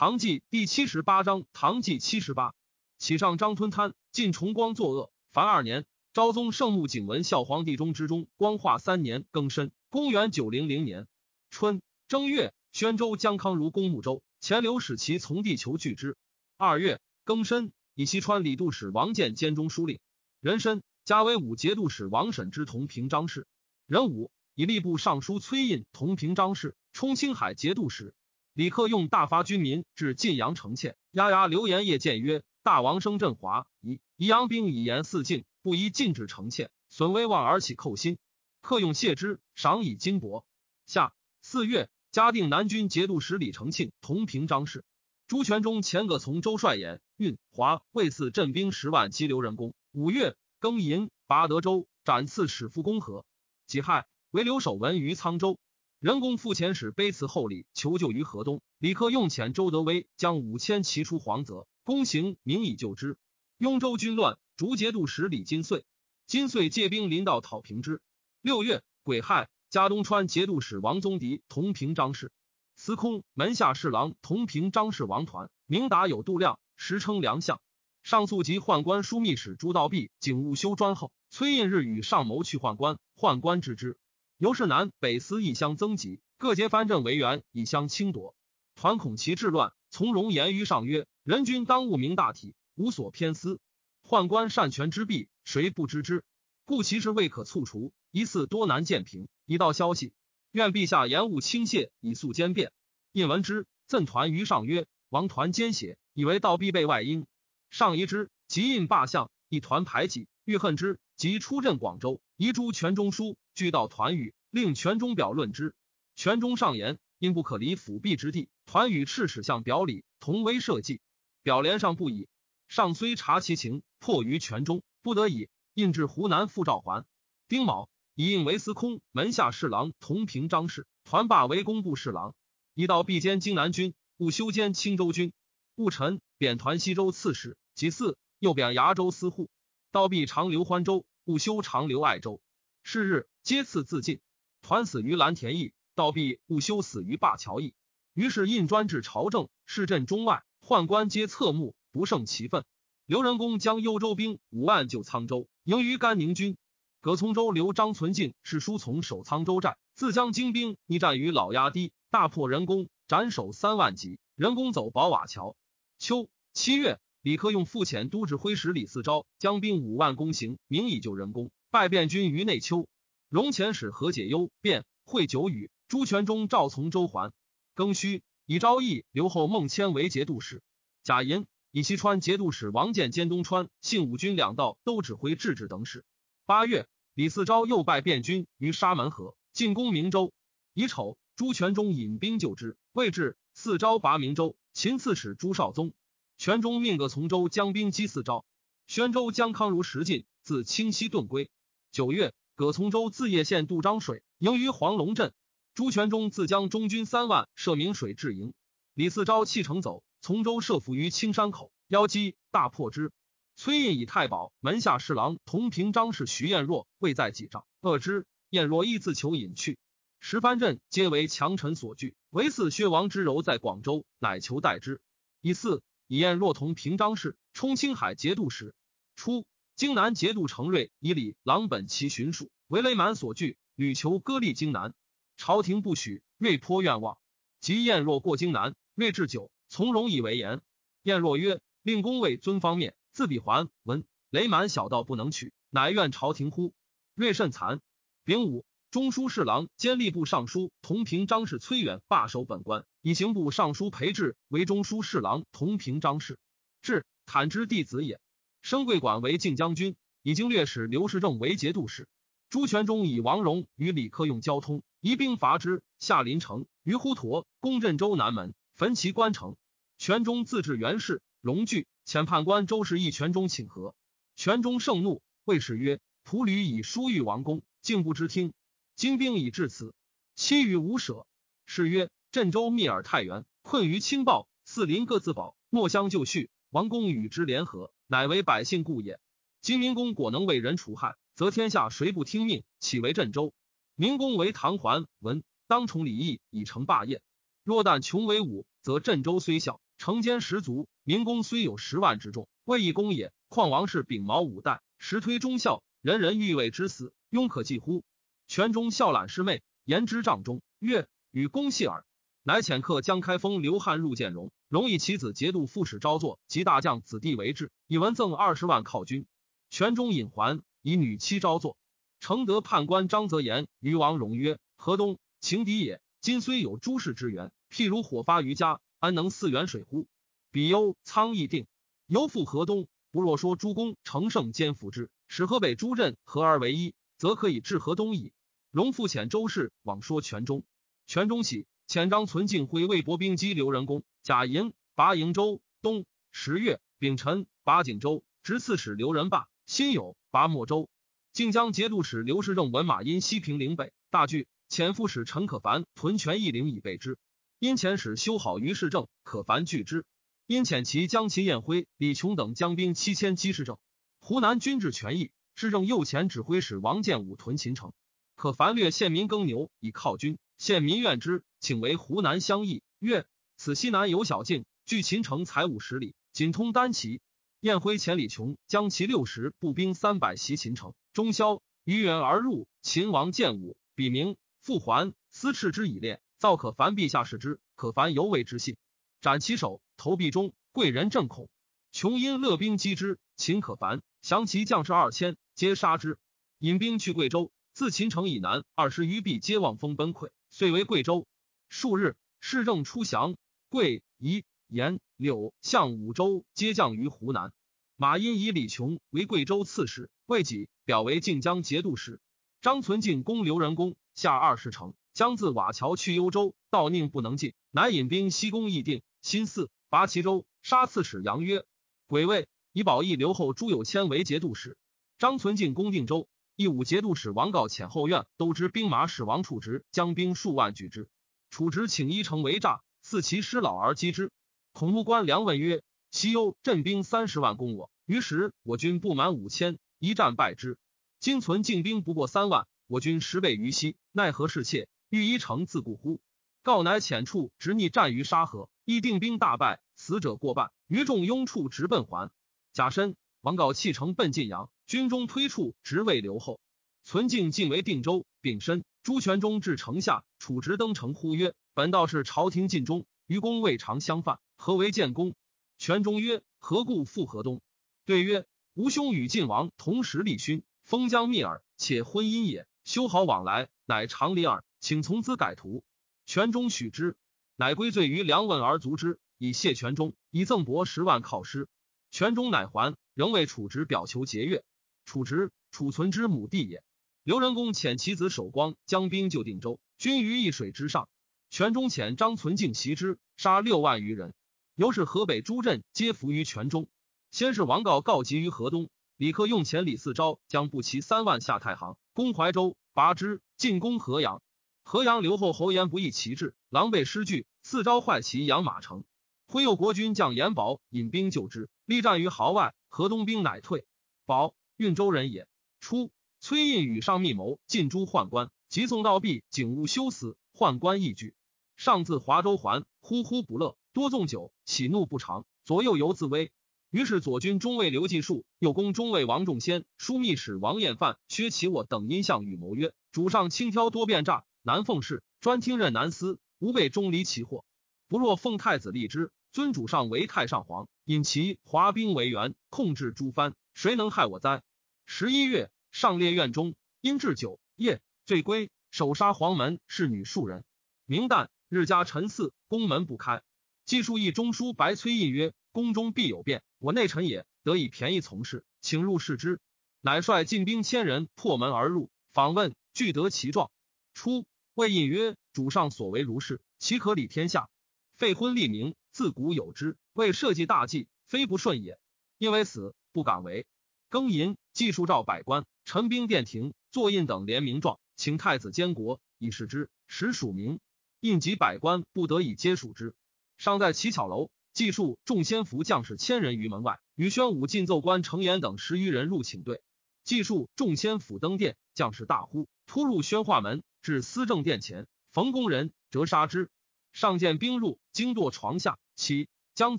唐纪第七十八章，唐纪七十八，启上张吞贪，晋崇光作恶。凡二年，昭宗圣穆景文孝皇帝中之中，光化三年庚申，公元九零零年春正月，宣州江康如公穆州，前刘使其从地求拒之。二月庚申，以西川李度使王建兼中书令，壬申，加为武节度使王审之同平章事。壬午，以吏部尚书崔胤同平章事，充青海节度使。李克用大发军民至晋阳城堑，压牙刘延业谏曰：“大王生振华，宜宜阳兵以严四境，不宜禁止城堑，损威望而起寇心。”克用谢之，赏以金帛。下四月，嘉定南军节度使李承庆同平章事。朱全忠前葛从周帅演运华为赐镇兵十万击刘仁恭。五月庚寅，拔德州，斩刺史傅公和。己亥，为留守文于沧州。人工副遣使卑辞厚礼，求救于河东。李克用遣周德威将五千骑出黄泽，公行明以救之。雍州军乱，逐节度使李金穗。金穗借兵临到讨平之。六月癸亥，加东川节度使王宗迪同平张氏。司空门下侍郎同平张氏王团，明达有度量，时称良相。上诉及宦官枢密使朱道弼警务修专后，崔胤日与上谋去宦官，宦官知之。由是南北司一相增急，各结藩镇为援，以相侵夺。团恐其治乱，从容言于上曰：“人君当务明大体，无所偏私。宦官擅权之弊，谁不知之？故其事未可促除，疑似多难见平。一道消息，愿陛下延误轻泄，以速兼变。”印闻之，赠团于上曰：“王团奸邪，以为道必备外因。”上疑之，即印罢相，一团排挤，欲恨之，即出镇广州，移诸全中书。俱到团羽，令全中表论之。全中上言：因不可离辅弼之地。团羽赤使向表里，同威社稷。表连上不已。上虽察其情，迫于全中，不得已，印至湖南复召还。丁卯，以印为司空门下侍郎，同平章事。团罢为工部侍郎。一到必兼荆南军，务修兼青州军。戊辰，贬团西州刺史。其次，又贬崖州司户。道必长留欢州，务修长留爱州。是日。皆赐自尽，团死于蓝田驿，道毕务修死于灞桥驿。于是印专至朝政，市镇中外宦官皆侧目，不胜其愤。刘仁恭将幽州兵五万救沧州，迎于甘宁军。葛从周留张存进是书从守沧州寨，自将精兵逆战于老崖堤，大破人工，斩首三万级。人工走宝瓦桥。秋七月，李克用复遣都指挥使李嗣昭将兵五万攻行，明以救人工，败变军于内丘。荣前使何解忧变会久语，朱全忠赵从周还。庚戌，以昭义留后孟谦为节度使。贾寅，以西川节度使王建兼东川信武军两道都指挥制置等事。八月，李嗣昭又败变军于沙门河，进攻明州。乙丑，朱全忠引兵救之，未至，嗣昭拔明州。秦刺史朱绍宗，全忠命各从州将兵击嗣昭。宣州将康如石进，自清溪遁归。九月。葛从周自叶县渡漳水，营于黄龙镇。朱全忠自将中军三万设明水至营。李嗣昭弃城走，从州设伏于青山口，邀击大破之。崔胤以太保门下侍郎同平章事徐彦若未在己帐，恶之。彦若亦自求隐去。十番镇皆为强臣所惧，唯嗣薛王之柔在广州，乃求代之。以四以彦若同平章事，充青海节度使。初。荆南节度承瑞以礼郎本其巡属，为雷满所拒，屡求割立荆南，朝廷不许。瑞颇愿望，及晏若过荆南，瑞至久，从容以为言。晏若曰：“令公为尊方面，自比还闻雷满小道不能取，乃愿朝廷乎？”瑞甚惭。丙午，中书侍郎兼吏部尚书同平章事崔远罢守本官，以刑部尚书裴志为中书侍郎同平章事。志坦之弟子也。升贵管为晋将军，已经略使刘世正为节度使。朱全忠以王荣与李克用交通，移兵伐之，下临城，于滹沱攻镇州南门，焚其关城。全忠自治元氏，荣惧，遣判官周氏义全忠请和。全忠盛怒，谓使曰：“仆吕以书谕王公，竟不知听。今兵已至此，期于无舍。”是曰：“镇州密尔太原，困于轻暴，四邻各自保，莫相就绪。王公与之联合。”乃为百姓故也。今明公果能为人除害，则天下谁不听命？岂为镇州？明公为唐桓文，当崇礼义，以成霸业。若但穷为武，则镇州虽小，城坚十足，明公虽有十万之众，未易攻也。况王氏秉毛五代，实推忠孝，人人欲为之死，庸可计乎？权中孝览师妹，言之帐中，曰：“与公戏耳。”乃遣客将开封刘汉入见荣，荣以其子节度副使招作及大将子弟为质，以文赠二十万犒军。权中引还，以女妻招作。承德判官张泽言于王荣曰：“河东情敌也，今虽有诸事之源，譬如火发于家，安能四远水乎？比忧仓邑定，犹复河东。不若说诸公乘胜兼服之，使河北诸镇合而为一，则可以治河东矣。”荣复遣周氏往说权中，权中喜，遣张存敬会魏博兵击刘仁恭，贾银拔营州东。十月丙辰，拔锦州，执刺史刘仁霸，辛酉，拔莫州。靖江节度使刘世正闻马因西平陵北大惧，遣副使陈可凡屯权义陵以备之。因遣使修好于世正，可凡拒之。因遣其将秦彦辉、李琼等将兵七千击世正。湖南军至权义，世正右前指挥使王建武屯秦城，可凡略县民耕牛以犒军，县民怨之，请为湖南乡邑。曰：此西南有小径，距秦城才五十里，仅通丹旗。彦辉遣李琼将其六十步兵三百袭秦城。中宵，于远而入。秦王见武，笔名复还，私斥之以列。造可凡陛下视之，可凡犹未之信，斩其首，投壁中。贵人正恐，琼因勒兵击之。秦可凡降其将士二千，皆杀之。引兵去贵州，自秦城以南二十余壁，皆望风崩溃，遂为贵州。数日，市政出降，贵、宜、延、柳、向五州皆降于湖南。马殷以李琼为贵州刺史，魏己。表为靖江节度使，张存敬攻刘仁恭，下二十城，将自瓦桥去幽州，道宁不能进，乃引兵西攻义定、新四、拔齐州，杀刺史杨约。癸未，以保义留后朱有谦为节度使。张存敬攻定州，义武节度使王告遣后院都知兵马使王处直将兵数万拒之。处直请一城为诈，似其师老而击之。孔目官梁问曰：“西幽镇兵三十万攻我，于时我军不满五千。”一战败之，今存进兵不过三万，我军十倍于西，奈何侍妾欲一城自固乎？告乃遣处直逆战于沙河，亦定兵大败，死者过半，余众拥处直奔还。甲申，王告弃城奔晋阳，军中推处直未留后。存敬进为定州。丙申，朱全忠至城下，楚直登城呼曰：“本道是朝廷尽忠，于公未尝相犯，何为建功？”全忠曰：“何故复河东？”对曰。吾兄与晋王同时立勋，封疆密耳，且婚姻也，修好往来，乃常理耳。请从兹改图。权中许之，乃归罪于梁问而卒之，以谢权中，以赠帛十万犒师。权中乃还，仍为楚直表求节钺。楚直，储存之母弟也。刘仁恭遣其子守光将兵救定州，军于易水之上。权中遣张存敬袭之，杀六万余人。由是河北诸镇皆服于权中。先是王告告急于河东，李克用遣李嗣昭将步骑三万下太行，攻怀州，拔之，进攻河阳。河阳留后侯延不义旗帜，狼狈失据。嗣昭坏其养马城，挥右国军将严宝引兵救之，力战于壕外，河东兵乃退。宝运州人也。初，崔胤与上密谋进诛宦官，急送到毕，景物休死，宦官亦惧。上自华州还，呼呼不乐，多纵酒，喜怒不常，左右犹自危。于是左军中尉刘继树，右攻中尉王仲先，枢密使王彦范、薛其我等因向与谋曰：“主上轻佻多变诈，难奉事，专听任难司，吾辈中离其祸。不若奉太子立之，尊主上为太上皇，引其华兵为援，控制诸藩，谁能害我哉？”十一月，上列院中，因置酒夜，醉归，首杀黄门侍女数人。明旦，日加晨祀，宫门不开。季树一中书白崔胤曰：“宫中必有变。”我内臣也，得以便宜从事，请入视之。乃率进兵千人破门而入，访问，俱得其状。初，谓隐曰：“主上所为如是，岂可理天下？废婚立名，自古有之，为社稷大计，非不顺也。因为死，不敢为。庚寅，计数召百官，陈兵殿庭，坐印等联名状，请太子监国，以示之。时署名，印及百官不得以皆属之。尚在乞巧楼。”计数众先伏将士千人于门外，与宣武进奏官程延等十余人入请队。计数众先府登殿，将士大呼，突入宣化门，至司政殿前，逢工人折杀之。上见兵入，惊堕床下，起将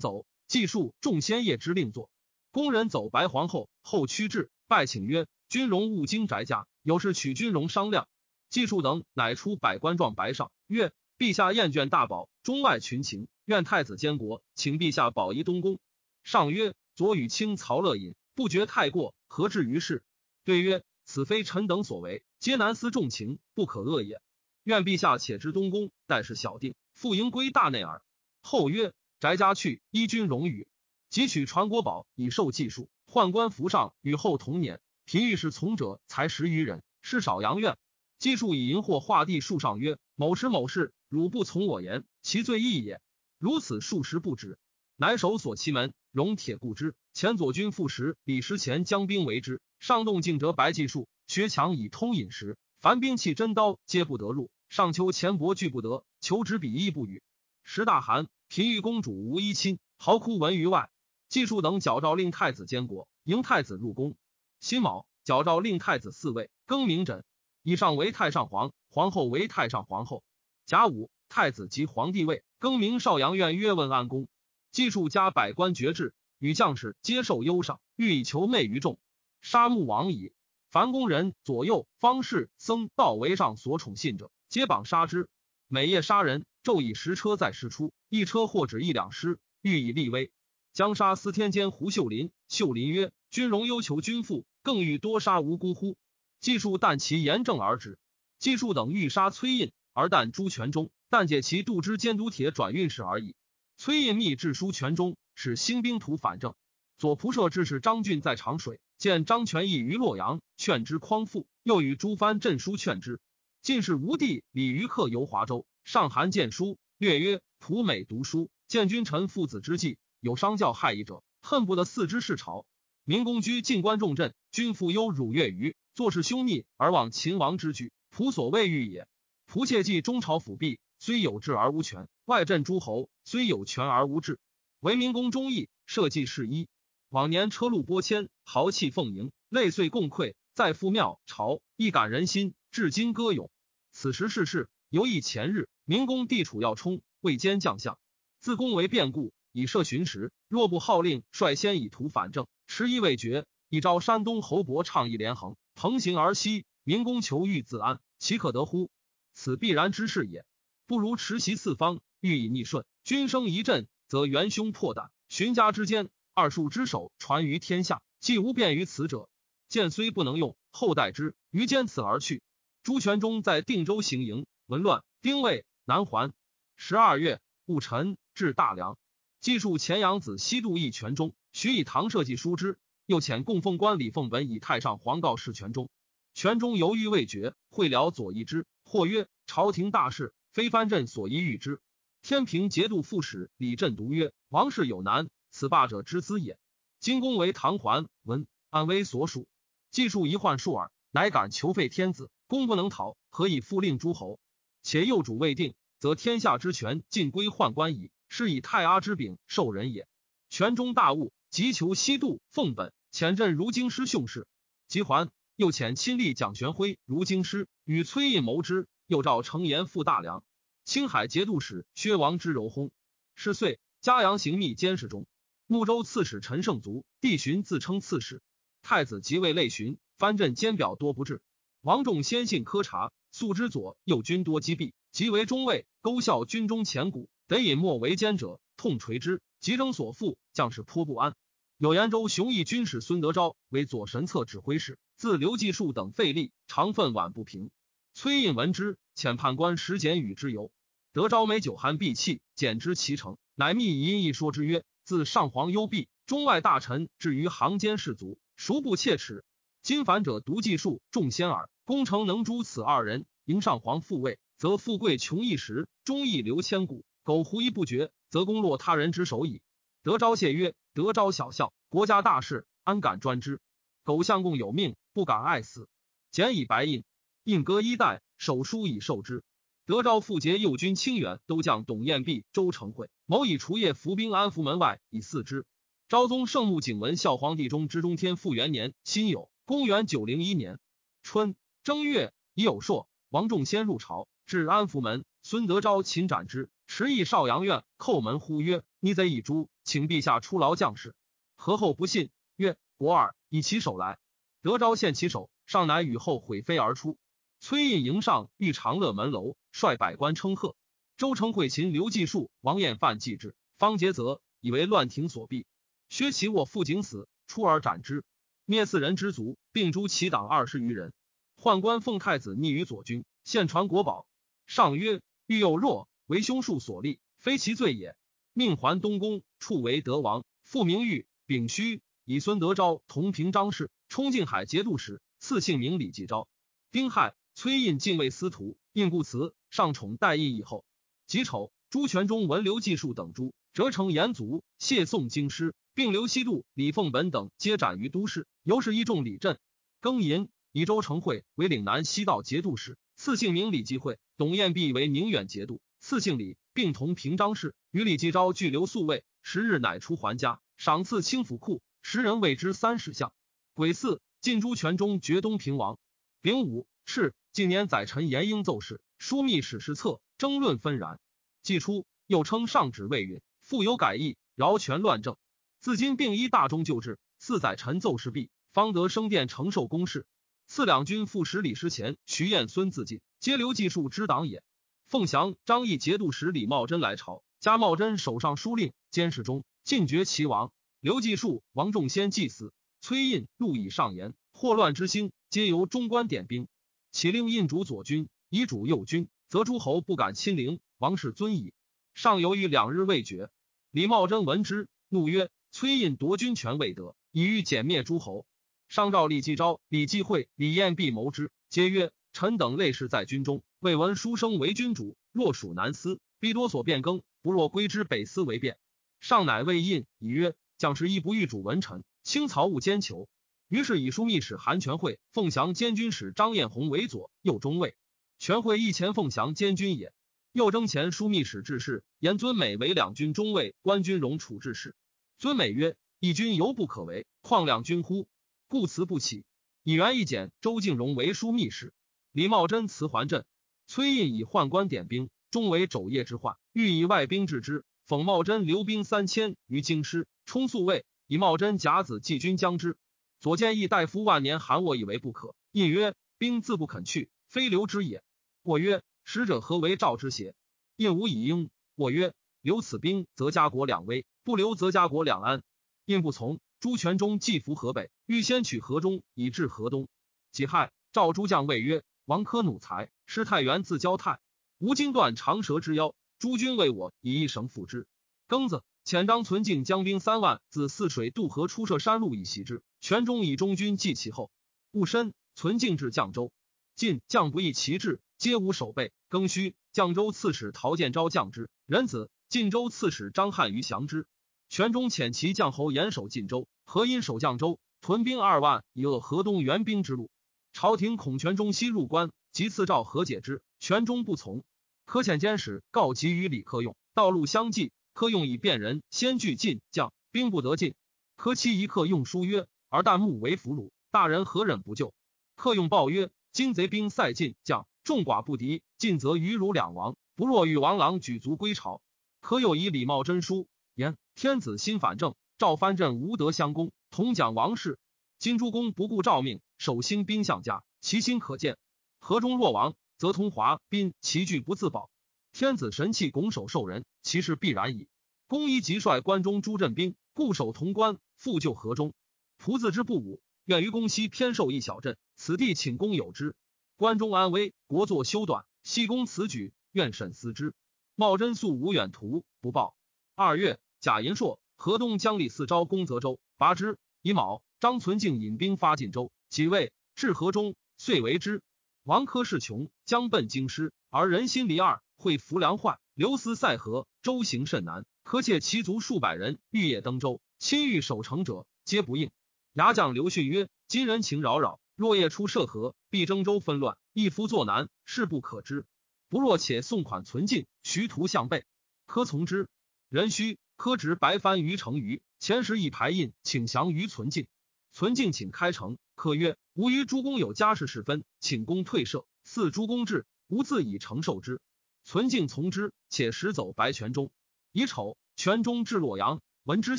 走，计数众先业之令作。宫人走白皇后，后趋至，拜请曰：“君荣勿惊宅家，有事取君荣商量。”计数等乃出百官状白上，曰：“陛下厌倦大宝，中外群情，愿太子监国，请陛下保一东宫。”上曰：“左与卿曹乐饮，不觉太过，何至于是？”对曰：“此非臣等所为，皆难思重情，不可恶也。愿陛下且知东宫，待事小定，复迎归大内耳。”后曰：“翟家去，依君荣语。即取传国宝，以受技术。宦官服上，与后同年。平御史从者才十余人，是少阳院。技术以银货画地树上曰：‘某时某事，汝不从我言，其罪亦也。’如此数十不止，乃守锁其门，容铁固之。前左军副使李时前将兵围之。”上动静折白技术，学强以通饮食，凡兵器真刀皆不得入。上求钱帛拒不得，求纸笔亦不与。时大寒，平玉公主无衣亲，嚎哭闻于外。技术等矫诏令太子监国，迎太子入宫。辛卯，矫诏令太子嗣位，更名枕。以上为太上皇，皇后为太上皇后。甲午，太子即皇帝位，更名少阳院，曰问安公。技术加百官爵制，与将士皆受优赏，欲以求媚于众。杀戮亡矣。凡宫人左右方士僧道为上所宠信者，皆绑杀之。每夜杀人，昼以十车载师出，一车或止一两师，欲以立威。将杀司天监胡秀林。秀林曰：“君荣忧求君父，更欲多杀无辜乎？”计数但其严正而止。计数等欲杀崔胤，而但诛全中，但解其度之监督铁转运使而已。崔胤密致书全中，使兴兵图反正。左仆射致使张俊在长水。见张全义于洛阳，劝之匡复，又与朱藩镇书劝之。进士吴地李于客游华州，上函见书，略曰：“仆美读书，见君臣父子之际，有伤教害夷者，恨不得四之是朝。明公居进关重镇，君父忧辱越于，做事凶逆而忘秦王之举，仆所谓欲也。仆切记中朝辅弼，虽有志而无权；外镇诸侯，虽有权而无志。为明公忠义，社稷事一。”往年车路拨迁，豪气奉迎，泪碎共馈，再赴庙朝，亦感人心。至今歌咏。此时世事，犹忆前日。明公地处要冲，未兼将相，自宫为变故，以设巡时。若不号令，率先以图反正，迟疑未决，以招山东侯伯倡议连横，横行而西。明公求欲自安，岂可得乎？此必然之事也。不如持袭四方，欲以逆顺。君生一振，则元凶破胆，寻家之间。二树之首传于天下，既无便于此者。剑虽不能用，后代之于坚此而去。朱全忠在定州行营，闻乱，丁未南还。十二月戊辰，至大梁。记述前阳子西渡义全忠，许以唐社稷书之。又遣供奉官李凤本以太上皇告示全忠。全忠犹豫未决，会辽左翼之，或曰：“朝廷大事，非藩镇所宜预之。”天平节度副使李振独曰：“王室有难。”此霸者之资也。今公为唐桓文安危所属，既数一患数耳，乃敢求废天子。公不能讨，何以复令诸侯？且幼主未定，则天下之权尽归宦官矣。是以太阿之柄受人也。权中大悟，急求西渡，奉本遣镇如京师训事。即还，又遣亲历蒋玄辉如京师，与崔胤谋之。又召程延赴大梁。青海节度使薛王之柔薨。是岁，嘉阳行密监视中。睦州刺史陈胜卒，帝寻自称刺史。太子即位，累巡藩镇监表多不至。王仲先信科察，素之左右军多击毙，即为中尉，勾效军中前谷，得隐没为奸者，痛锤之。急征所附，将士颇不安。有延州雄毅军使孙德昭为左神策指挥使，自刘继树等费力，常愤晚不平。崔胤闻之，遣判官石简与之游。德昭美酒酣闭气，简之其成，乃密以音一说之曰。自上皇幽闭，中外大臣至于行间士卒，孰不切齿？今反者独计数，众仙耳。功成能诛此二人，迎上皇复位，则富贵穷一时，忠义留千古。苟狐疑不决，则功落他人之手矣。德昭谢曰：“德昭小孝，国家大事，安敢专之？苟相公有命，不敢爱死。”简以白印，印割衣带，手书以受之。德昭复结右军清远都将董彦弼、周成会，谋以除夜伏兵安福门外，以嗣之。昭宗圣穆景文孝皇帝中之中天复元年辛酉，公元九零一年春正月，已有朔，王仲先入朝，至安福门，孙德昭擒斩之。持邑少阳院叩门呼曰：“逆贼已诛，请陛下出劳将士。”何后不信，曰：“国尔，以其手来。”德昭献其手，上乃与后毁飞而出。崔胤迎上，遇长乐门楼，率百官称贺。周成会秦刘继树、王彦范继之，方杰则以为乱庭所避。薛其卧父景死，出而斩之，灭四人之族，并诛其党二十余人。宦官奉太子逆于左军，献传国宝。上曰：“欲有若，为凶术所立，非其罪也。”命还东宫，处为德王，复名誉，丙戌，以孙德昭同平章事。冲进海节度使，赐姓名李继昭。丁亥，崔胤进位司徒，印故辞，上宠代印以后。己丑，朱全忠闻刘继树等诛，折成严族，谢宋京师，并刘西度、李凤本等皆斩于都市。由是一众李振。庚寅，以周成会为岭南西道节度使，赐姓名李继会。董彦弼为宁远节度，赐姓李，并同平章事。与李继昭俱留宿卫，十日乃出还家，赏赐清府库，时人谓之三十项。癸巳，晋朱全忠绝东平王。丙午，是近年宰臣严英奏事，枢密史事册，争论纷然。既初，又称上旨未允，复有改易，饶权乱政。自今并依大中旧制，四宰臣奏事毕，方得升殿承受公事。赐两军副使李师前、徐彦、孙自尽，皆刘继树之党也。凤翔、张毅节度使李茂贞来朝，加茂贞手上书令、监视中，进爵齐王。刘继树、王仲先祭祀。崔胤路以上言，祸乱之兴，皆由中官点兵。启令印主左军，以主右军，则诸侯不敢亲临，王室尊矣。上犹豫两日未决。李茂贞闻之，怒曰：“崔胤夺军权未得，以欲歼灭诸侯。”上诏李继昭、李继会、李彦弼谋之，皆曰：“臣等类士在军中，未闻书生为君主，若属南司，必多所变更，不若归之北司为变。”上乃谓印以曰：“将士亦不欲主文臣。”清曹务兼求，于是以枢密使韩全会、凤翔监军使张彦宏为左右中尉。全会一前凤翔监军也。右征前枢密使致仕，言尊美为两军中尉，官军容处置使。尊美曰：“一军犹不可为，况两军乎？”故辞不起。以元一简周敬荣为枢密使。李茂贞辞还镇。崔胤以宦官点兵，终为昼夜之患，欲以外兵制之。讽茂贞留兵三千于京师，充宿卫。以茂贞甲子继军将之，左建议大夫万年韩我以为不可。印曰：“兵自不肯去，非留之也。”我曰：“使者何为召之邪？”印无以应。我曰：“留此兵，则家国两危；不留，则家国两安。”印不从。朱全忠既服河北，欲先取河中，以至河东。己亥，召诸将谓曰：“王科弩才，师太原自交泰，吴京断长蛇之腰。诸军为我以一绳缚之。”庚子。遣张存敬将兵三万自泗水渡河出射山路以袭之，全中以中军继其后。戊申，存敬至绛州，晋将不义其志，皆无守备。庚戌，绛州刺史陶建昭将之，仁子；晋州刺史张汉于降之。全中遣其将侯严守晋州，何因守绛州，屯兵二万以扼河东援兵之路。朝廷恐权中西入关，即赐诏和解之，权中不从。可遣监使告急于李克用，道路相继。克用以辨人，先拒进将兵不得进。科期一刻用书曰：“而旦暮为俘虏，大人何忍不救？”克用报曰：“今贼兵塞进将，众寡不敌，进则余如两亡，不若与王郎举足归朝。”可又以礼貌真书言：“天子心反正，赵藩镇无德相攻，同讲王事。今诸公不顾诏命，守兴兵相家，其心可见。河中若亡，则同华宾齐聚不自保。”天子神器拱手受人，其事必然矣。公一即率关中诸镇兵固守潼关，复救河中。仆自之不武，愿于公西偏受一小镇，此地请公有之。关中安危，国祚修短，西公此举，愿审思之。茂贞素无远图，不报。二月，贾银硕、河东将吏四昭攻泽州，拔之。乙卯，张存敬引兵发晋州，几位至河中，遂为之。王珂势穷，将奔京师，而人心离二。会浮梁坏，流思塞河，舟行甚难。苛切其族数百人，欲夜登舟，亲欲守城者，皆不应。牙将刘训曰：“今人情扰扰，若夜出涉河，必征舟纷乱，一夫作难，事不可知。不若且送款存进，徐图向背。”苛从之。壬戌，苛执白帆于城隅，前时一排印，请降于存进。存敬请开城，可曰：“吾于诸公有家事事分，请公退赦。似诸公至，吾自以承受之。”存敬从之，且时走白泉中。以丑，泉中至洛阳，闻之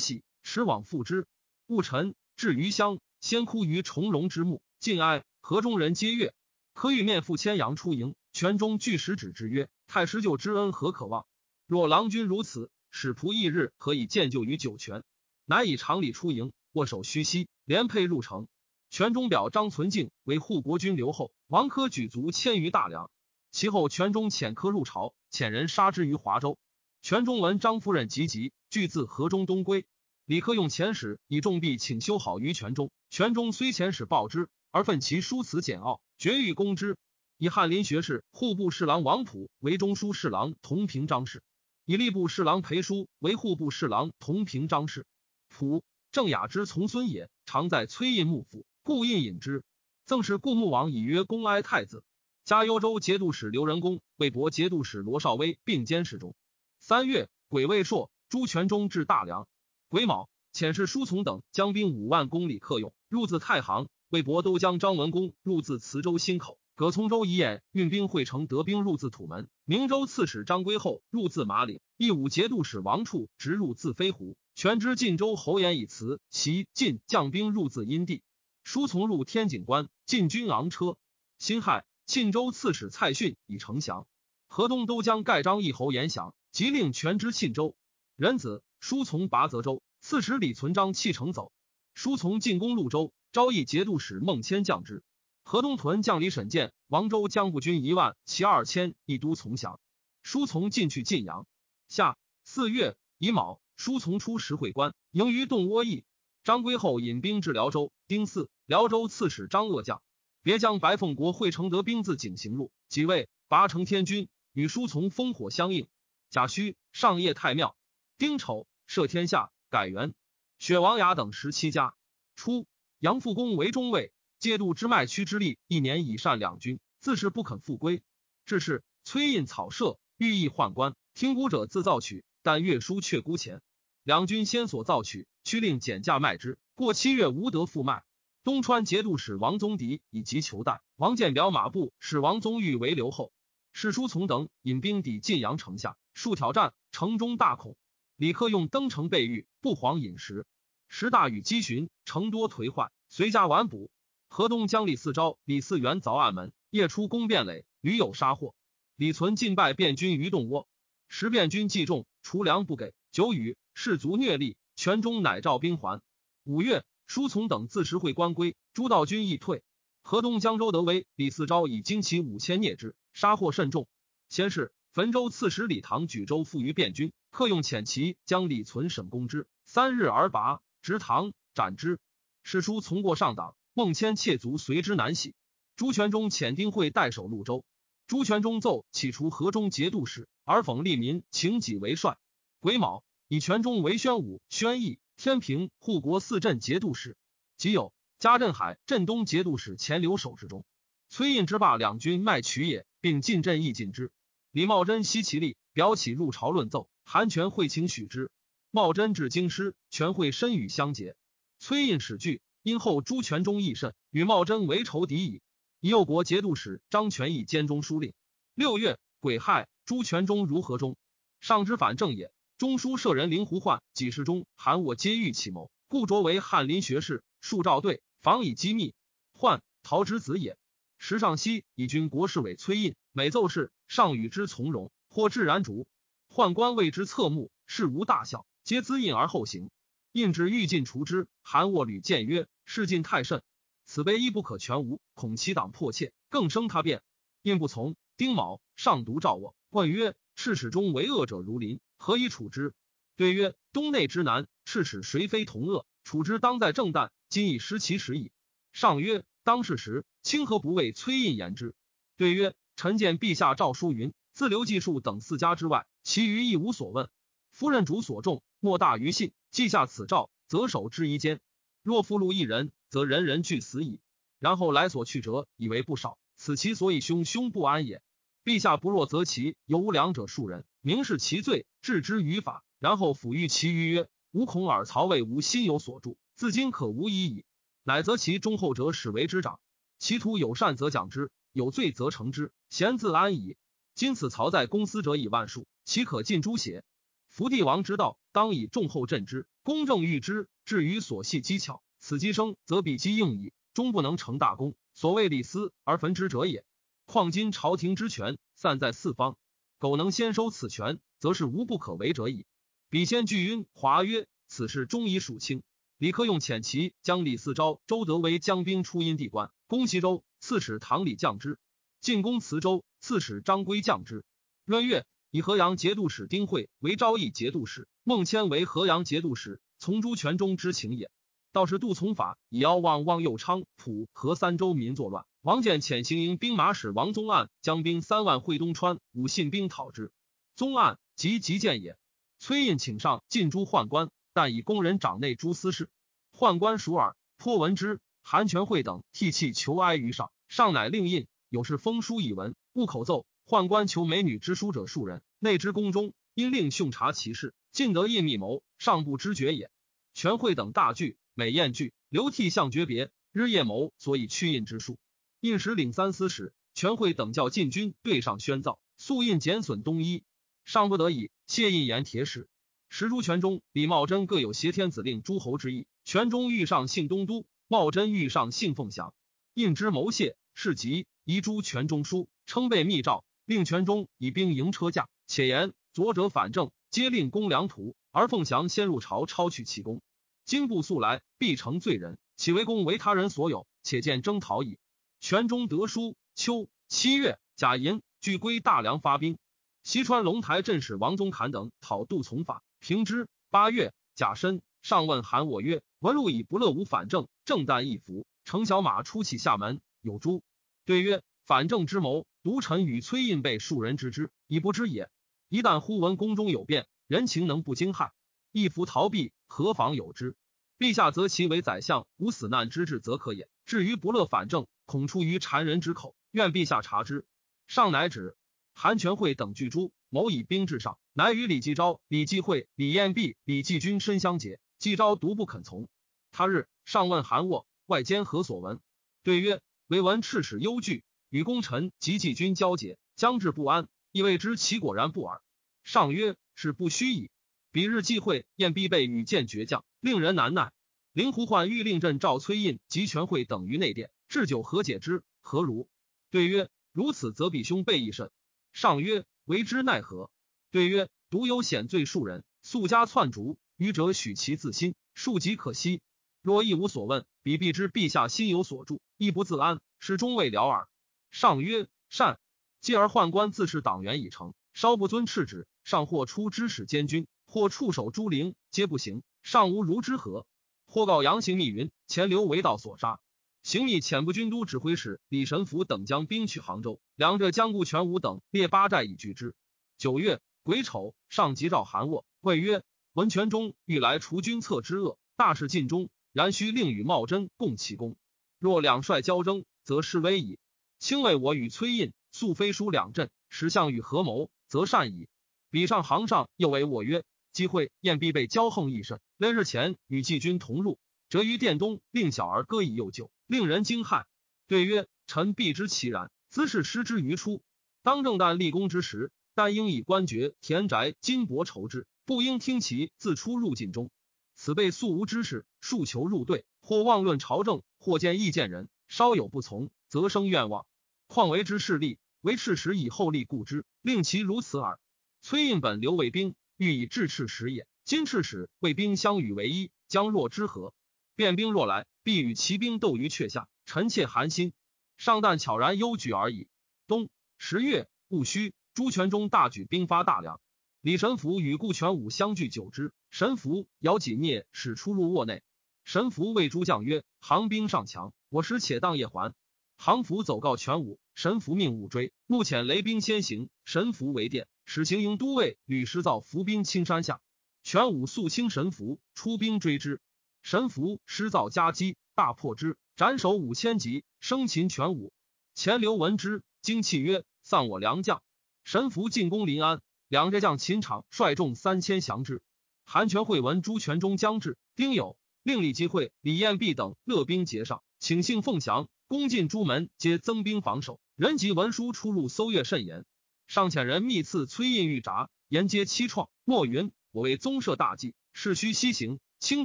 喜，驰往复之。戊辰，至余乡，先哭于重荣之墓，尽哀。河中人皆悦。可欲面赴千阳出营，泉中具使止之曰：“太师救之恩何可忘？若郎君如此，使仆一日可以见救于九泉。”乃以常礼出营，握手虚膝，连辔入城。泉中表张存敬为护国军留后，王珂举卒千余大梁。其后泉中遣科入朝，遣人杀之于华州。泉中闻张夫人急急，俱自河中东归。李克用遣使以重币请修好于泉中。泉中虽遣使报之，而愤其书辞简傲，绝欲攻之。以翰林学士、户部侍郎王溥为中书侍郎同平章事，以吏部侍郎裴叔为户部侍郎同平章事。普郑雅之从孙也，常在崔胤幕府，故胤引之。赠使故穆王以曰公哀太子。加幽州节度使刘仁恭、魏博节度使罗绍威并监视中。三月，癸未朔，朱全忠至大梁。癸卯，遣使书从等将兵五万公里克用，入自太行。魏博都将张文公入自磁州新口。葛从周遗演运兵会成得兵入自土门。明州刺史张归厚入自马岭。义武节度使王处直入自飞狐。全知晋州侯延以辞其晋将兵入自阴地。书从入天井关，晋军昂车。辛亥。沁州刺史蔡训以呈降，河东都将盖章一侯延祥，即令全知沁州。仁子书从拔泽州，刺史李存璋弃城走。书从进攻潞州，昭义节度使孟谦降之。河东屯将李沈建、王州将步军一万，其二千一都从降。书从进去晋阳。夏四月乙卯，书从出石会关，营于洞窝邑。张归后引兵至辽州。丁巳，辽州刺史张鄂将。别将白凤国会承德兵自井行入，即位拔成天军，与书从烽火相应。贾诩上谒太庙。丁丑，赦天下，改元。雪王雅等十七家。初，杨复公为中尉，借度支麦区之力，一年以善两军，自是不肯复归。至是，崔胤草设，寓意宦官，听鼓者自造曲，但乐书却孤钱。两军先所造曲，屈令减价卖之，过七月无得复卖。东川节度使王宗迪以及求代，王建表马步，使王宗玉为留后。史书从等引兵抵晋阳城下，数挑战，城中大恐。李克用登城备御，不遑饮食。时大雨积旬，城多颓坏，随家完补。河东将李嗣昭、李嗣源凿暗门，夜出攻便垒，屡有杀获。李存进败便军于洞窝，时便军计重，除粮不给。久雨，士卒虐力，全中乃召兵还。五月。书从等自持会官归，诸道军亦退。河东江州德威李嗣昭以精骑五千灭之，杀获甚众。先是，汾州刺史李唐举州附于汴军，客用遣骑将李存审攻之，三日而拔，执唐斩之。史书从过上党，孟谦窃卒随之南徙。朱全忠遣丁会代守潞州。朱全忠奏起除河中节度使，而讽利民，请己为帅。癸卯，以全忠为宣武、宣义。天平护国四镇节度使，即有嘉镇海镇东节度使钱留守之中。崔胤之罢两军卖曲也，并进镇亦进之。李茂贞悉其力，表起入朝论奏，韩权会请许之。茂贞至京师，全会深与相结。崔胤始惧，因后朱全忠亦甚，与茂贞为仇敌矣。以右国节度使张全义兼中书令。六月癸亥，朱全忠如河中，上之反正也。中书舍人林胡焕、几世中、韩我皆欲起谋，故擢为翰林学士，数召对，防以机密。焕，陶之子也。时上西以军国事委崔胤，每奏事，上与之从容，或自然逐。宦官谓之侧目，事无大小，皆咨胤而后行。胤之欲尽除之，韩我屡谏曰：“事尽太甚，此碑亦不可全无，恐其党迫切，更生他变。”应不从。丁卯，上读召我，问曰：“赤史中为恶者如林。”何以处之？对曰：东内之难，赤使谁非同恶？处之当在正旦，今已失其时矣。上曰：当是时，清何不为崔胤言之？对曰：臣见陛下诏书云：自刘季树等四家之外，其余亦无所问。夫人主所重，莫大于信。记下此诏，则守之一间。若俘虏一人，则人人俱死矣。然后来所去者，以为不少。此其所以凶凶不安也。陛下不若择其有无两者数人。明示其罪，治之于法，然后抚育其余曰：“吾恐尔曹魏无心有所助，自今可无已矣。”乃择其忠厚者，使为之长。其徒有善则奖之，有罪则惩之，贤自安矣。今此曹在公司者以万数，岂可尽诛邪？伏帝王之道，当以重厚镇之，公正欲之。至于所系机巧，此机生则比机应矣，终不能成大功。所谓李斯而焚之者也。况今朝廷之权散在四方，苟能先收此权，则是无不可为者矣。彼先拒晕华曰：“此事终以属清。”李克用遣其将李嗣昭、周德为将兵出阴地关，攻西州。刺史唐李降之，进攻磁州。刺史张归降之。闰月，以河阳节度使丁会为昭义节度使，孟谦为河阳节度使，从诸权中之情也。道士杜从法以邀望望右昌、蒲和三州民作乱。王建遣行营兵马使王宗案将兵三万会东川，武信兵讨之。宗案即急见也。崔胤请上进诸宦官，但以宫人掌内诸司事。宦官熟耳，颇闻之。韩全会等涕泣求哀于上，上乃令印，有事封书以文，勿口奏。宦官求美女之书者数人，内之宫中，因令训察其事，尽得印密谋，尚不知觉也。全会等大惧，美艳惧，流涕向诀别，日夜谋，所以屈印之术。印时领三司使，全会等教禁军对上宣造，素印减损东衣，尚不得已谢印言铁使。时诸权中，李茂贞各有挟天子令诸侯之意，权中欲上幸东都。茂贞欲上信凤翔，印之谋谢，是急遗诸权中书，称被密诏，令全中以兵迎车驾。且言左者反正，皆令公良图，而凤翔先入朝，抄取其功。今不速来，必成罪人。岂为公为他人所有？且见征讨矣。全中得书，秋七月，甲寅，俱归大梁发兵。西川龙台镇使王宗侃等讨杜从法，平之。八月，甲申，上问韩我曰。文禄以不乐无反正，正旦一服，乘小马出起厦门，有诸对曰：反正之谋，独臣与崔胤被数人知之，已不知也。一旦忽闻宫中有变，人情能不惊骇？一服逃避，何妨有之？陛下择其为宰相，无死难之志，则可也。至于不乐反正，恐出于谗人之口，愿陛下察之。上乃止。韩全会等拒诸，谋以兵至上，乃与李继昭、李继会、李彦弼、李继军深相结。继昭独不肯从。他日上问韩沃外间何所闻？对曰：唯闻赤使忧惧，与功臣及季军交结，将至不安，亦未知其果然不耳。上曰：是不虚矣。彼日忌会燕必备与见绝将，令人难耐。灵狐患欲令朕召崔胤及全会等于内殿，置酒和解之，何如？对曰：如此，则比兄备亦甚。上曰：为之奈何？对曰：独有险罪数人，素家篡逐，愚者许其自新，庶极可惜。若一无所问，彼必知陛下心有所住，亦不自安，始终未了耳。上曰：善。继而宦官自恃党员已成，稍不遵敕旨，上或出知使监军，或触手诸陵，皆不行。上无如之何？或告杨行密云：钱刘为道所杀。行密遣部军都指挥使李神福等将兵去杭州，两者将顾全武等列八寨以拒之。九月癸丑，上即召韩沃，谓曰：文权中欲来除君侧之恶，大事尽忠。然须令与茂贞共其功。若两帅交争，则失威矣。卿为我与崔胤素非书两阵，使项羽合谋，则善矣。比上行上又为我曰：机会燕必被骄横亦甚。连日前与季军同入，折于殿东，令小儿歌以幼救，令人惊骇。对曰：臣必知其然，兹是失之于初。当正旦立功之时，但应以官爵、田宅、金帛酬之，不应听其自出入境中。此辈素无知识，数求入队，或妄论朝政，或见意见人，稍有不从，则生愿望。况为之势力，为赤时以后立故之，令其如此耳。崔胤本留卫兵，欲以制赤时也。今赤使卫兵相与为一，将若之何？变兵若来，必与骑兵斗于阙下，臣妾寒心。上旦悄然忧惧而已。冬十月戊戌，朱全忠大举兵发大梁。李神福与顾全武相聚久之，神福摇戟灭，使出入卧内。神福谓诸将曰：“行兵上强，我师且当夜还。”行服走告全武，神符命勿追。目遣雷兵先行，神符为殿，使行营都尉吕师造伏兵青山下。全武肃清神符，出兵追之。神符师造夹击，大破之，斩首五千级，生擒全武。钱刘闻之，惊泣曰：“丧我良将！”神符进攻临安。两浙将秦场率众三千降之。韩全会闻朱全忠将至，丁酉，令李继会、李彦弼等勒兵节上，请幸凤翔，攻进朱门，皆增兵防守。人及文书出入，搜阅甚严。上遣人密赐崔胤玉札，沿接七创。莫云：“我为宗社大计，事须西行。卿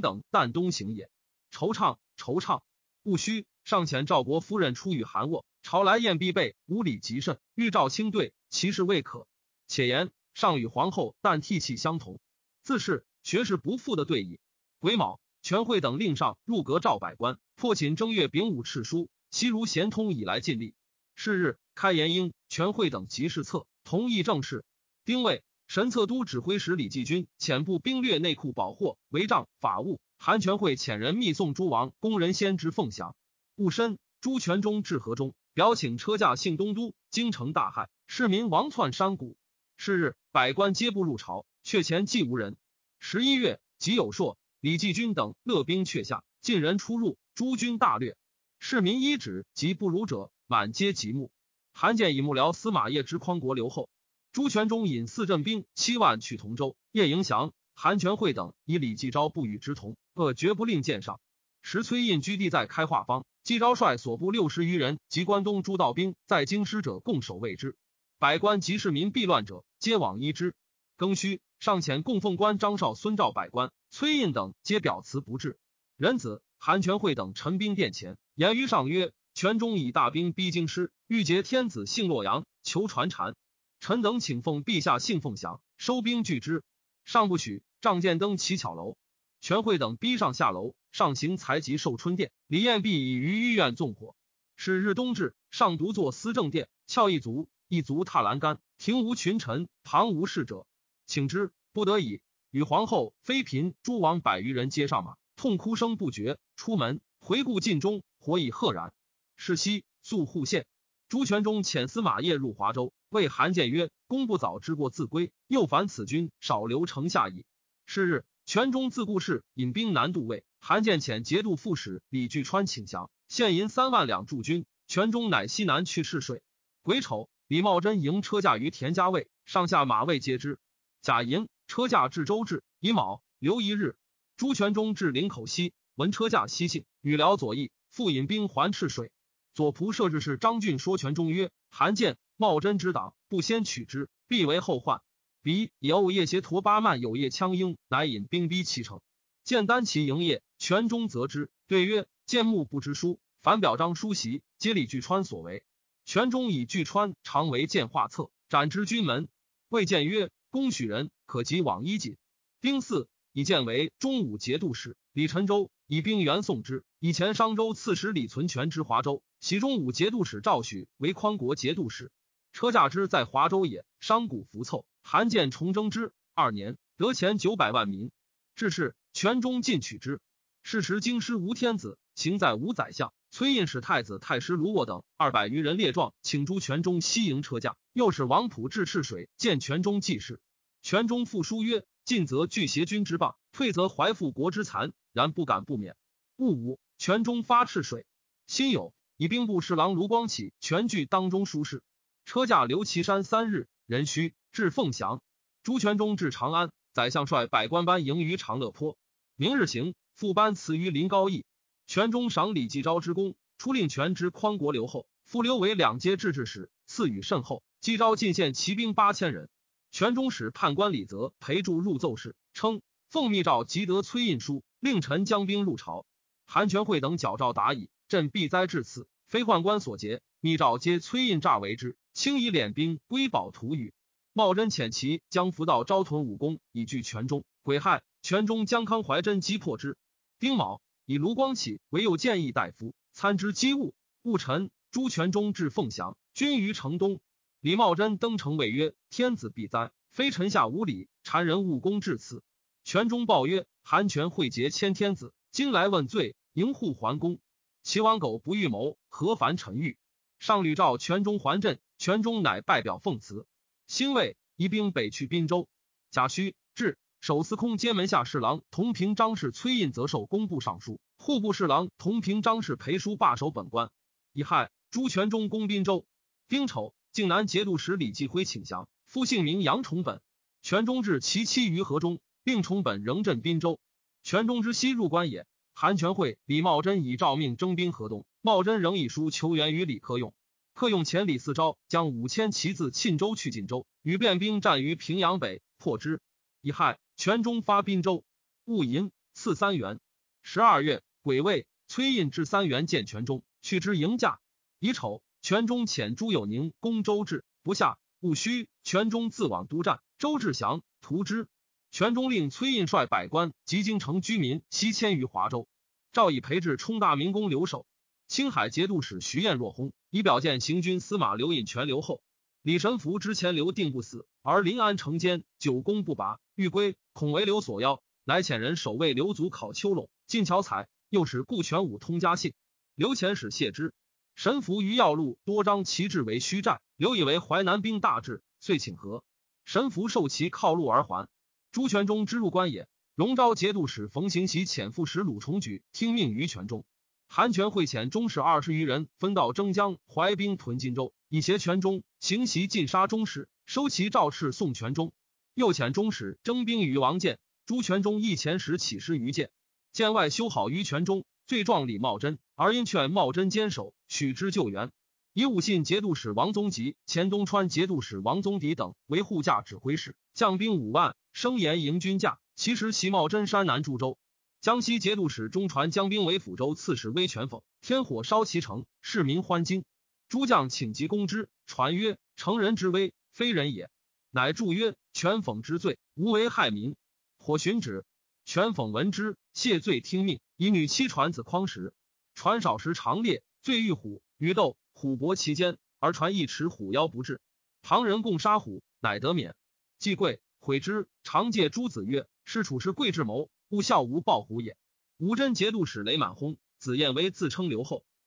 等但东行也。”惆怅，惆怅。戊戌，上遣赵国夫人出与韩卧，朝来宴必备，无礼极甚。欲召卿对，其事未可。且言上与皇后但涕泣相同，自是学士不复的对矣。癸卯，全会等令上入阁召百官，破寝正月丙午敕书，悉如咸通以来尽力。是日，开延英、全会等集事策，同议政事。丁未，神策都指挥使李继军遣部兵掠内库宝货违帐法物。韩全会遣人密送诸王宫人先知凤翔。戊申，朱全忠至河中，表请车驾幸东都。京城大骇，市民亡窜山谷。是日，百官皆不入朝，阙前既无人。十一月，吉有朔，李继军等勒兵阙下，尽人出入，诸军大略。市民依止，及不如者，满皆极目。韩建以幕僚司马业之匡国留后。朱全忠引四镇兵七万去同州。叶迎祥、韩全会等以李继昭不与之同。恶绝不令见上。时崔胤居地在开化坊，季昭率所部六十余人及关东诸道兵在京师者共守卫之。百官及市民避乱者，皆往依之。庚戌，上遣供奉官张绍、孙兆百官，崔胤等皆表辞不至。仁子、韩全会等陈兵殿前，言于上曰：“全中以大兵逼京师，欲劫天子幸洛阳，求传禅。臣等请奉陛下信奉降，收兵拒之。上不许。仗剑登乞巧楼。”全会等逼上下楼，上行才及寿春殿，李彦弼以于医院纵火。是日冬至，上独坐思政殿，翘一足，一足踏栏杆，庭无群臣，旁无侍者，请之，不得已，与皇后、妃嫔、诸王百余人皆上马，痛哭声不绝。出门回顾晋中，火已赫然。是夕，宿户县。朱全忠遣司马业入华州，谓韩建曰：“公不早知过自归，又烦此君少留城下矣。”是日。全中自故事引兵南渡魏，韩建遣节度副使李巨川请降，现银三万两驻军。全中乃西南去试水。癸丑，李茂贞迎车驾于田家卫，上下马未接之。甲寅，车驾至周至。乙卯，留一日。朱全忠至林口西，闻车驾西幸，与辽左翼，复引兵还赤水。左仆射制使张俊说全中曰：“韩建、茂贞之党，不先取之，必为后患。”彼以欧夜携陀巴曼有夜枪鹰，乃引兵逼其城。见单骑营业，全中责之，对曰：“见木不知书，凡表彰书席，皆李巨川所为。”全中以巨川常为见画策，斩之军门。魏见曰：“公许人，可及往衣锦。”丁巳，以建为中武节度使。李晨州以兵援送之。以前商州刺史李存全之华州，其中武节度使赵许为匡国节度使。车驾之在华州也，商贾浮凑。韩建重征之二年，得钱九百万民。至是，全中进取之。是时，京师无天子，行在无宰相。崔胤使太子太师卢沃等二百余人列状，请诸全中西营车驾。又使王普至赤水见全中济事。全中复书曰：“进则拒邪军之棒，退则怀复国之残，然不敢不免。”戊午，全中发赤水。辛酉，以兵部侍郎卢光启全据当中书事。车驾留岐山三日，壬戌。至凤翔，朱全忠至长安，宰相率百官班迎于长乐坡。明日行，副班辞于临高邑。全忠赏李继昭之功，出令全之匡国留后，复留为两阶制置使，赐予甚厚。继昭进献骑兵八千人。全忠使判官李泽陪助入奏事，称奉密诏即得崔印书，令臣将兵入朝。韩全会等矫诏答矣，朕必灾至此，非宦官所劫。密诏皆崔印诈为之，轻以敛兵归保土宇。茂贞遣其将伏到招屯武功，以拒全中。癸亥，全中将康怀真击破之。丁卯，以卢光启为右谏议大夫，参知机务。戊辰，朱全忠至凤翔，军于城东。李茂贞登城谓曰：“天子必灾，非臣下无礼，谗人误公至此。”全忠报曰：“韩权会结千天子，今来问罪，迎护桓公。齐王苟不预谋，何凡臣欲？”上吕召全忠还镇，全忠乃拜表奉辞。兴魏移兵北去滨州，贾诩至守司空兼门下侍郎同平张氏崔胤则受工部尚书，户部侍郎同平张氏裴叔罢守本官。乙亥，朱全忠攻滨州。丁丑，靖南节度使李继辉请降，夫姓名杨崇本。全忠至其妻于河中，并重本仍镇滨州。全中之西入关也。韩全会李茂贞以诏命征兵河东，茂贞仍以书求援于李克用。克用遣李四招，将五千骑自沁州去晋州，与便兵战于平阳北，破之。乙亥，全中发滨州，戊寅，赐三元。十二月，癸未，崔胤至三元见全中，去之迎驾。乙丑，全中遣朱友宁攻周至，不下。戊戌，全中自往督战，周至降，屠之。全中令崔胤率百官及京城居民西迁于华州。赵以培至充大明宫留守。青海节度使徐彦若薨，以表见行军司马刘隐全留后。李神福之前留定不死，而临安城坚久攻不拔，欲归，恐为刘所邀，乃遣人守卫刘祖考丘陇，进巧采，又使顾全武通家信。刘遣使谢之。神福于要路多张旗帜为虚战，刘以为淮南兵大至，遂请和。神福受其靠路而还。朱全忠之入关也。荣昭节度使冯行喜遣副使鲁重举听命于全中。韩权会遣中使二十余人，分道征江，淮兵屯荆州，以挟全中。行袭进杀中使，收其诏敕送全中。又遣中使征兵于王建。朱全忠一前时起师于建，建外修好于全中，罪状李茂贞，而因劝茂贞坚守，许之救援。以武信节度使王宗吉、前东川节度使王宗迪等为护驾指挥使，将兵五万，声言迎军驾。其实袭冒真山南诸州。江西节度使中传将兵为抚州刺史威权否，天火烧其城，市民欢惊。诸将请疾攻之，传曰：“成人之危，非人也。”乃助曰：“权讽之罪，无为害民。”火寻旨，权讽闻之，谢罪听命，以女妻传子匡时。传少时长猎，罪遇虎，与斗，虎搏其间，而传一尺虎腰不至。旁人共杀虎，乃得免。季贵悔之，常借诸子曰：“是楚是贵智谋。”勿效无抱虎也。吴真节度使雷满轰，子燕为自称留后。